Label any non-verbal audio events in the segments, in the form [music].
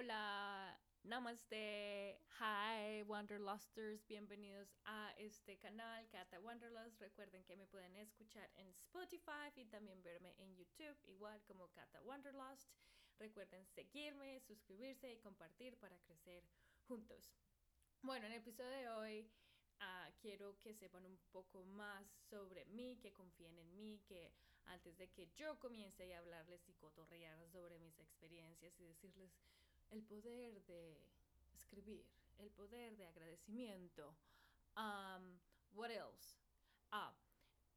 Hola, namaste, hi Wanderlusters, bienvenidos a este canal Kata Wanderlust. Recuerden que me pueden escuchar en Spotify y también verme en YouTube, igual como Kata Wanderlust. Recuerden seguirme, suscribirse y compartir para crecer juntos. Bueno, en el episodio de hoy Ah, quiero que sepan un poco más sobre mí, que confíen en mí, que antes de que yo comience a hablarles y cotorrear sobre mis experiencias y decirles el poder de escribir, el poder de agradecimiento. Um, what else? Ah,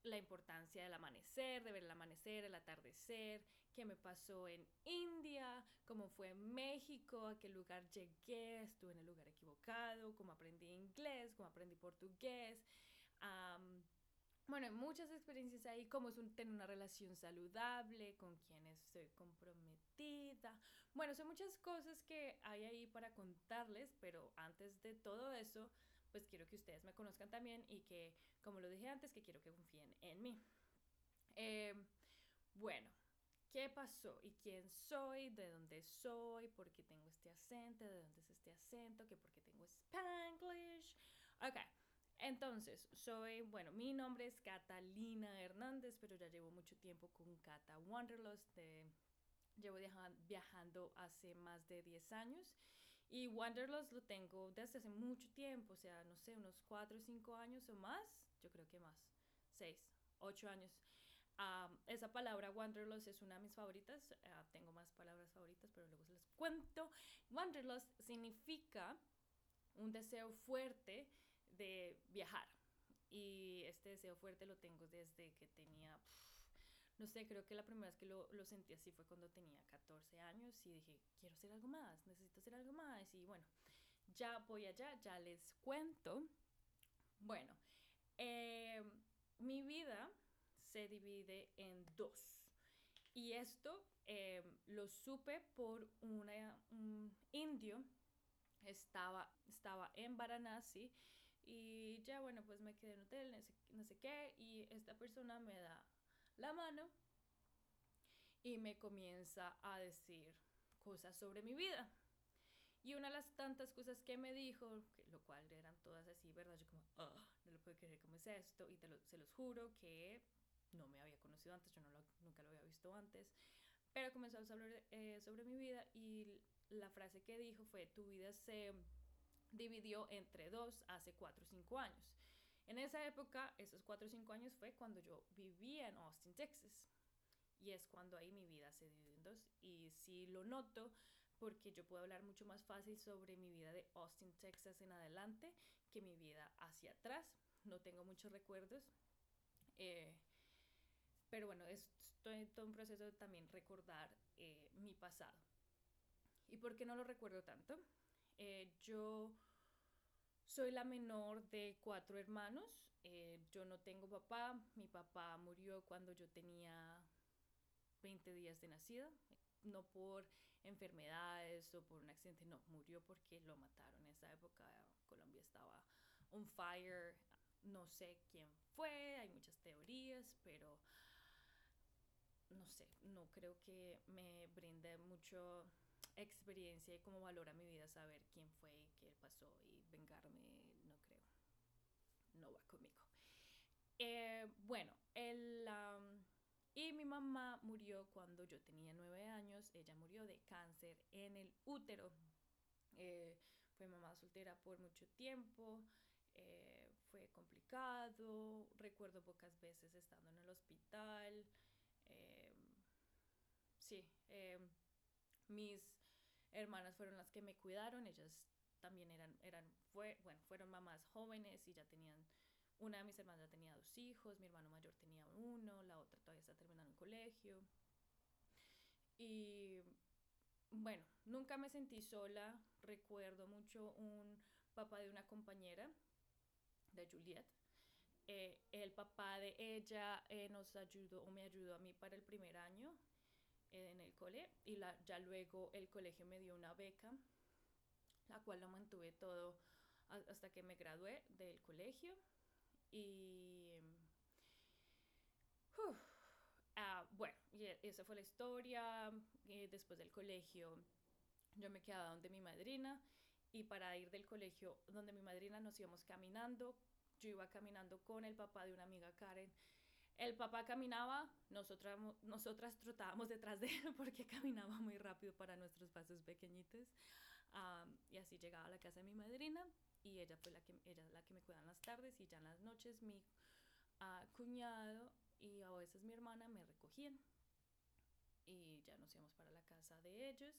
la importancia del amanecer, de ver el amanecer, el atardecer, qué me pasó en India, cómo fue en México, a qué lugar llegué, estuve en el lugar equivocado, cómo aprendí inglés, cómo aprendí portugués. bueno, hay muchas experiencias ahí, cómo es tener una relación saludable, con quién estoy comprometida. Bueno, son muchas cosas que hay ahí para contarles, pero antes de todo eso, pues quiero que ustedes me conozcan también y que, como lo dije antes, que quiero que confíen en mí. Em, bueno, ¿qué pasó? ¿Y quién soy? ¿De dónde soy? ¿Por qué tengo este acento? ¿De dónde es este acento? ¿Qué por qué tengo Spanglish? Ok. Entonces, soy, bueno, mi nombre es Catalina Hernández, pero ya llevo mucho tiempo con Cata Wanderlust de Llevo viajando hace más de 10 años y Wanderlust lo tengo desde hace mucho tiempo, o sea, no sé, unos 4 o 5 años o más, yo creo que más, 6, 8 años. esa palabra Wanderlust es una de mis favoritas, ah, tengo más palabras favoritas, pero luego se las cuento. Wanderlust significa un deseo fuerte de viajar y este deseo fuerte lo tengo desde que tenía no sé, creo que la primera vez que lo, sentí así fue cuando tenía 14 años y dije, quiero hacer algo más, necesito hacer algo más. Y bueno, ya voy allá, ya les cuento. Bueno, em, mi vida se divide en dos. Y esto em, lo supe por una, un indio. Estaba, estaba en Varanasi y ya bueno, pues me quedé en hotel, no sé, no sé qué. Y esta persona me da la mano y me comienza a decir cosas sobre mi vida. Y una de las tantas cosas que me dijo, lo cual eran todas así, ¿verdad? Yo como, ah, no lo puedo creer, ¿cómo es esto? Y te se los juro que no me había conocido antes, yo no lo, nunca lo había visto antes. Pero comenzó a hablar eh, sobre mi vida y la frase que dijo fue, tu vida se dividió entre dos hace cuatro o cinco años. En esa época, esos cuatro o cinco años fue cuando yo vivía en Austin, Texas. Y es cuando ahí mi vida se dividió en dos. Y sí lo noto porque yo puedo hablar mucho más fácil sobre mi vida de Austin, Texas en adelante que mi vida hacia atrás. No tengo muchos recuerdos. Eh, pero bueno, en todo un proceso de también recordar eh, mi pasado. ¿Y por qué no lo recuerdo tanto? Eh, yo soy la menor de cuatro hermanos. Eh, yo no tengo papá. Mi papá murió cuando yo tenía 20 días de nacida. No por enfermedades o por un accidente, no, murió porque lo mataron. En esa época Colombia estaba on fire. No sé quién fue, hay muchas teorías, pero no sé, no creo que me brinde mucho experiencia y cómo valora mi vida saber quién fue, qué pasó y vengarme, no creo. No va conmigo. Eh, bueno, el, y mi mamá murió cuando yo tenía nueve años. Ella murió de cáncer en el útero. Eh, fue mamá soltera por mucho tiempo. Eh, fue complicado. Recuerdo pocas veces estando en el hospital. sí mis hermanas fueron las que me cuidaron, ellas también eran, eran bueno, fueron mamás jóvenes y ya tenían, una de mis hermanas ya tenía dos hijos, mi hermano mayor tenía uno, la otra todavía está terminando un colegio. Y bueno, nunca me sentí sola, recuerdo mucho un papá de una compañera, de Juliet. Eh, el papá de ella eh, nos ayudó o me ayudó a mí para el primer año en el cole y la, ya luego el colegio me dio una beca, la cual lo mantuve todo hasta que me gradué del colegio y... ah, bueno, y esa fue la historia. después del colegio yo me quedaba donde mi madrina y para ir del colegio donde mi madrina nos íbamos caminando. Yo iba caminando con el papá de una amiga Karen. El papá caminaba, nosotras, nosotras trotábamos detrás de él [laughs] porque caminaba muy rápido para nuestros pasos pequeñitos. y así llegaba a la casa de mi madrina y ella fue la que, ella la que me cuidaba en las tardes y ya en las noches mi uh, cuñado y a veces mi hermana me recogían y ya nos íbamos para la casa de ellos,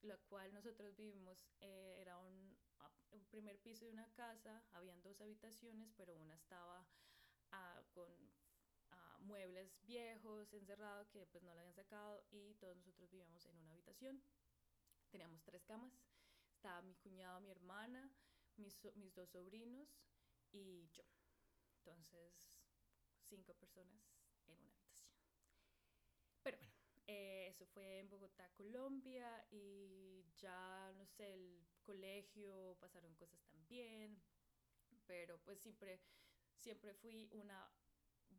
la cual nosotros vivimos, eh, era un, un, primer piso de una casa, habían dos habitaciones, pero una estaba uh, con muebles viejos, encerrado, que pues no la habían sacado y todos nosotros vivíamos en una habitación. Teníamos tres camas, estaba mi cuñado, mi hermana, mis, mis dos sobrinos y yo. Entonces, cinco personas en una habitación. Pero bueno, eh, eso fue en Bogotá, Colombia, y ya, no sé, el colegio pasaron cosas también, pero pues siempre, siempre fui una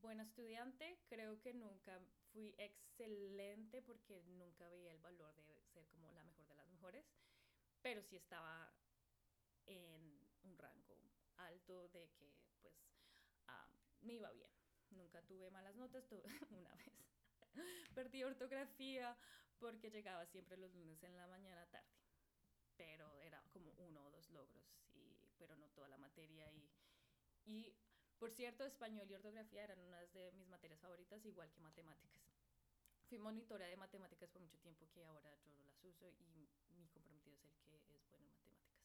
buena estudiante, creo que nunca fui excelente porque nunca veía el valor de ser como la mejor de las mejores, pero sí estaba en un rango alto de que pues uh, me iba bien. Nunca tuve malas notas, tuve [laughs] una vez. [laughs] Perdí ortografía porque llegaba siempre los lunes en la mañana tarde. Pero era como uno o dos logros, y, pero no toda la materia. Y, y, por cierto, español y ortografía eran unas de mis materias favoritas, igual que matemáticas. Fui monitora de matemáticas por mucho tiempo que ahora yo no las uso y mi comprometido es el que es bueno en matemáticas.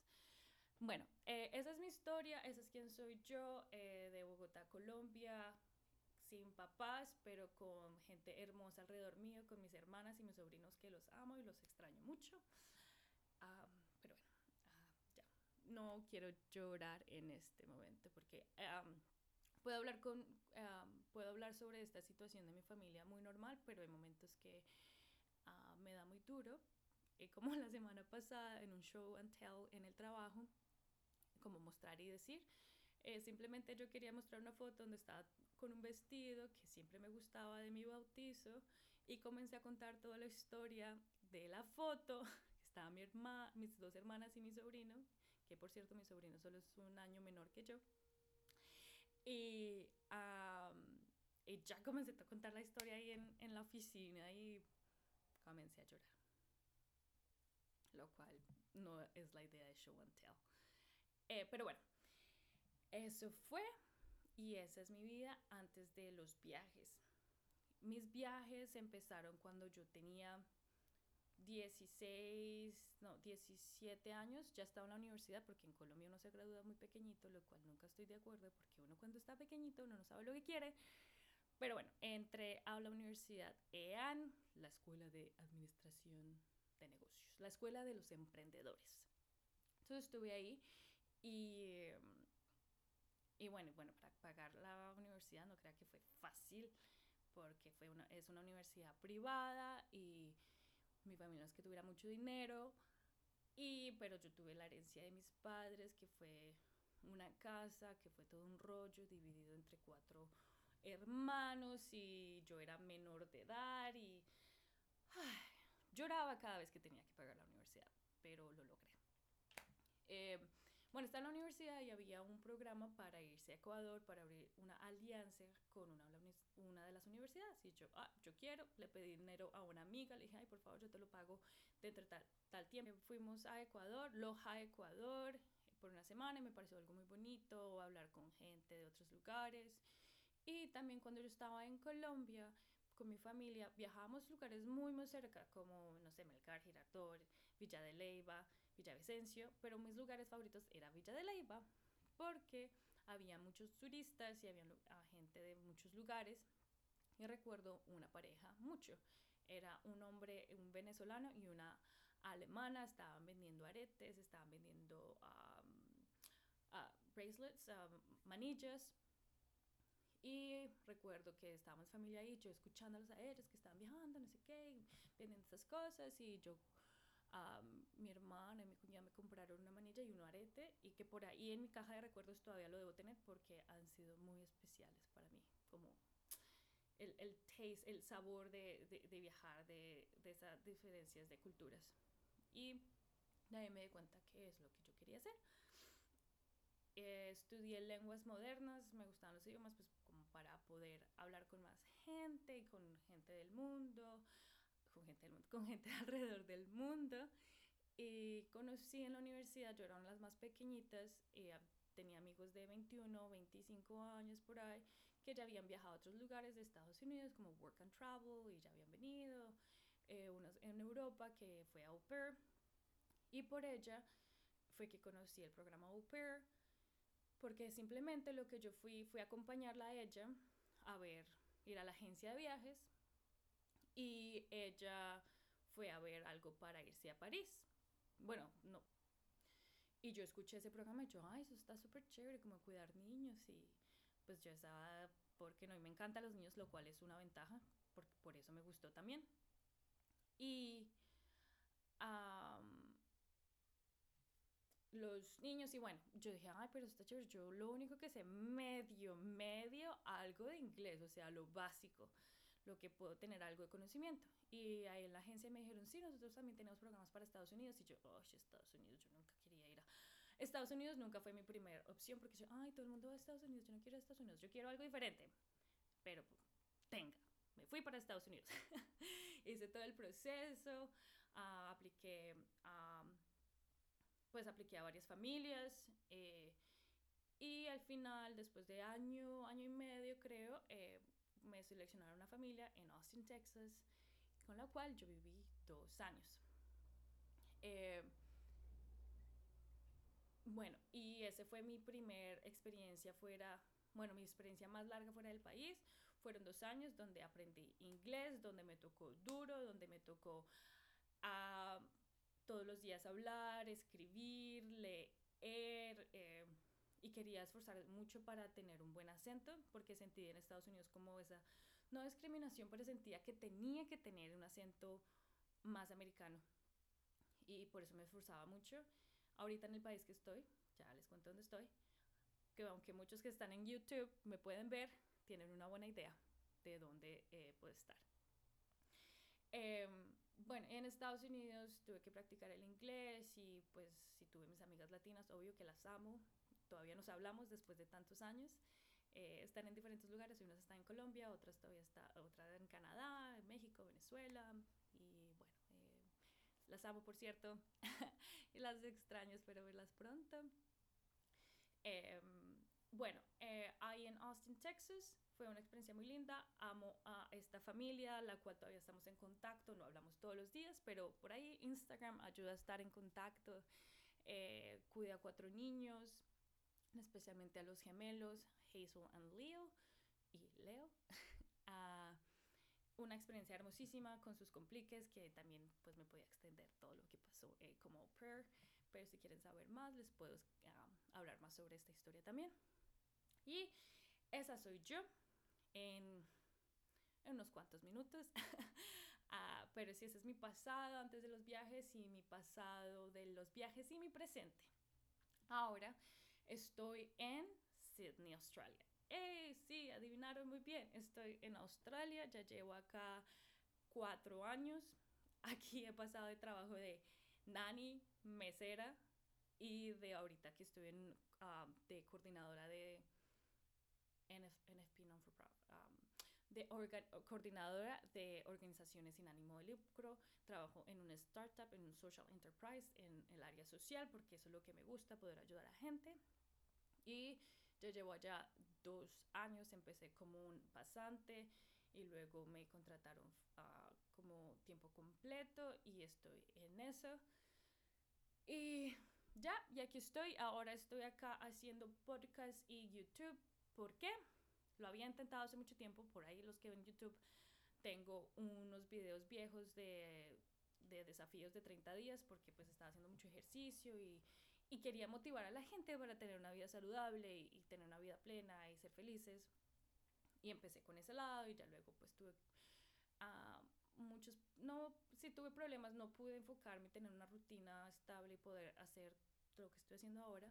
Bueno, eh, esa es mi historia, esa es quién soy yo, eh, de Bogotá, Colombia, sin papás, pero con gente hermosa alrededor mío, con mis hermanas y mis sobrinos que los amo y los extraño mucho. pero bueno, ah, ya, no quiero llorar en este momento porque puedo, hablar con, puedo hablar sobre esta situación de mi familia muy normal, pero hay momentos que ah, me da muy duro. Eh, como [laughs] la semana pasada en un show and tell en el trabajo, como mostrar y decir. Eh, simplemente yo quería mostrar una foto donde estaba con un vestido que siempre me gustaba de mi bautizo y comencé a contar toda la historia de la foto. [laughs] Estaba mi hermana, mis dos hermanas y mi sobrino, que por cierto mi sobrino solo es un año menor que yo. Y, ya comencé a contar la historia ahí en, en la oficina y comencé a llorar. Lo cual no es la idea de show and tell. Eh, pero bueno, eso fue y esa es mi vida antes de los viajes. Mis viajes empezaron cuando yo tenía 16, no, 17 años, ya estaba en la universidad, porque en Colombia uno se gradúa muy pequeñito, lo cual nunca estoy de acuerdo, porque uno cuando está pequeñito uno no sabe lo que quiere. Pero bueno, entré a la Universidad EAN, la Escuela de Administración de Negocios, la Escuela de los Emprendedores. Entonces estuve ahí y, y bueno, bueno, para pagar la universidad no creo que fue fácil porque fue una, es una universidad privada y mi familia es que tuviera mucho dinero, y, pero yo tuve la herencia de mis padres, que fue una casa, que fue todo un rollo dividido entre cuatro hermanos y yo era menor de edad y lloraba cada vez que tenía que pagar la universidad, pero lo logré. Eh, bueno, estaba en la universidad y había un programa para irse a Ecuador, para abrir una alianza con una, una de las universidades. Y yo, ah, yo quiero, le pedí dinero a una amiga, le dije, ay, por favor, yo te lo pago dentro de tal, tal tiempo. Fuimos a Ecuador, Loja, Ecuador, por una semana y me pareció algo muy bonito, hablar con gente de otros lugares. Y también cuando yo estaba en Colombia, con mi familia, viajábamos a lugares muy, muy cerca, como, no sé, Melgar, Girardot, Villa de Leyva, Villavicencio, pero mis lugares favoritos era Villa de Leyva porque había muchos turistas y había gente de muchos lugares y recuerdo una pareja mucho. Era un hombre, un venezolano y una alemana, estaban vendiendo aretes, estaban vendiendo bracelets, manillas. Y recuerdo que estábamos familia ahí, yo escuchándolos a ellos que estaban viajando, no sé qué, vendiendo estas cosas y yo mi hermana y mi cuñada me compraron una manilla y un arete y que por ahí en mi caja de recuerdos todavía lo debo tener porque han sido muy especiales para mí, como el, el taste, el sabor de, de, viajar, de, de, esas diferencias de culturas. y nadie me di cuenta que es lo que yo quería hacer. Eh, estudié lenguas modernas, me gustaban los idiomas, pues como para poder hablar con más gente, con gente del mundo, con gente, del mundo, con gente [laughs] alrededor del mundo. Y conocí en la universidad, yo era una de las más pequeñitas, eh, tenía amigos de 21, 25 años por ahí, que ya habían viajado a otros lugares de Estados Unidos, como Work and Travel, y ya habían venido, eh, unos en Europa, que fue a Au Pair, y por ella fue que conocí el programa Au Pair, porque simplemente lo que yo fui fue acompañarla a ella a ver, ir a la agencia de viajes, y ella fue a ver algo para irse a París. Bueno, no. Y yo escuché ese programa y yo, ay, eso está súper chévere, como cuidar niños y pues yo estaba, porque no, y me encantan los niños, lo cual es una ventaja, porque por eso me gustó también. Y los niños, y bueno, yo dije, ay, pero está chévere, yo lo único que sé, medio, medio, algo de inglés, o sea, lo básico, lo que puedo tener algo de conocimiento. Y ahí en la agencia me dijeron, sí, nosotros también tenemos programas para Estados Unidos, y yo, oh, Estados Unidos, yo nunca quería ir a Estados Unidos nunca fue mi primera opción porque yo, ay, todo el mundo va a Estados Unidos, yo no quiero a Estados Unidos, yo quiero algo diferente. Pero tenga, me fui para Estados Unidos. [laughs] Hice todo el proceso, uh, apliqué, pues apliqué a varias familias eh, y al final, después de año, año y medio creo, eh, me seleccionaron una familia en Austin, Texas, con la cual yo viví dos años. Eh, bueno, y esa fue mi primer experiencia fuera, bueno, mi experiencia más larga fuera del país. Fueron dos años donde aprendí inglés, donde me tocó duro, donde me tocó ah, todos los días hablar, escribir, leer. Eh, y quería esforzar mucho para tener un buen acento, porque sentí en Estados Unidos como esa, no discriminación, pero sentía que tenía que tener un acento más americano. Y por eso me esforzaba mucho ahorita en el país que estoy, ya les cuento dónde estoy, que aunque muchos que están en YouTube me pueden ver, tienen una buena idea de dónde eh, puedo estar. Em, bueno, en Estados Unidos tuve que practicar el inglés y pues si tuve mis amigas latinas, obvio que las amo, todavía nos hablamos después de tantos años. Eh, están en diferentes lugares, unas están en Colombia, otras todavía está, otra en Canadá, en México, Venezuela y bueno, las amo, por cierto, [laughs] y las extraño, espero verlas pronto. Em, bueno, eh, ahí en Austin, Texas, fue una experiencia muy linda. Amo a esta familia, la cual todavía estamos en contacto, no hablamos todos los días, pero por ahí Instagram ayuda a estar en contacto. Eh, cuida a cuatro niños, especialmente a los gemelos, Hazel and Leo, y Leo. [laughs] uh, una experiencia hermosísima con sus compliques que también pues me podía extender todo lo que pasó eh, como prayer pero si quieren saber más les puedo ah, hablar más sobre esta historia también y esa soy yo en, en unos cuantos minutos [laughs] ah, pero sí ese es mi pasado antes de los viajes y mi pasado de los viajes y mi presente ahora estoy en Sydney Australia ¡Hey! Sí, adivinaron muy bien. Estoy en Australia, ya llevo acá cuatro años. [laughs] Aquí he pasado de trabajo de nani, mesera y de ahorita que estoy en, um, de coordinadora de Profit. Um, de coordinadora de organizaciones sin ánimo de lucro, trabajo en una startup, en un social enterprise, en el área social, porque eso es lo que me gusta, poder ayudar a gente. Y yo llevo allá dos años, empecé como un pasante y luego me contrataron uh, como tiempo completo y estoy en eso. Y ya, y aquí estoy. Ahora estoy acá haciendo podcast y YouTube. ¿Por qué? Lo había intentado hace mucho tiempo. Por ahí los que ven YouTube tengo unos videos viejos de, de desafíos de 30 días porque pues estaba haciendo mucho ejercicio y, y quería motivar a la gente para tener una vida saludable y, tener una vida plena y ser felices. Y empecé con ese lado y ya luego pues tuve uh, muchos, no, sí tuve problemas, no pude enfocarme, tener una rutina estable y poder hacer lo que estoy haciendo ahora.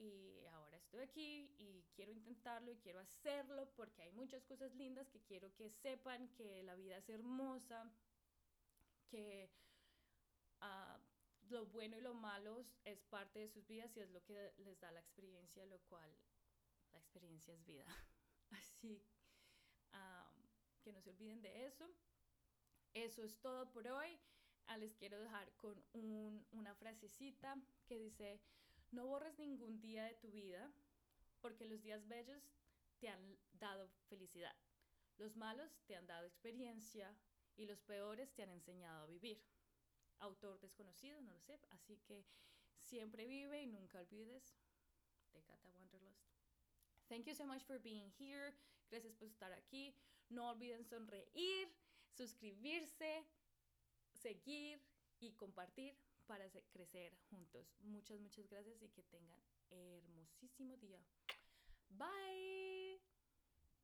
Y ahora estoy aquí y quiero intentarlo y quiero hacerlo porque hay muchas cosas lindas que quiero que sepan que la vida es hermosa, que uh, lo bueno y lo malo es parte de sus vidas y es lo que les da la experiencia, lo cual la experiencia es vida. [laughs] Así que no se olviden de eso. Eso es todo por hoy. Ah, les quiero dejar con una frasecita que dice, no borres ningún día de tu vida porque los días bellos te han dado felicidad. Los malos te han dado experiencia y los peores te han enseñado a vivir. Autor desconocido, no lo sé, así que siempre vive y nunca olvides de Cata Wanderlust. Thank you so much for being here. Gracias por estar aquí. No olviden sonreír, suscribirse, seguir y compartir para crecer juntos. Muchas, muchas gracias y que tengan hermosísimo día. Bye.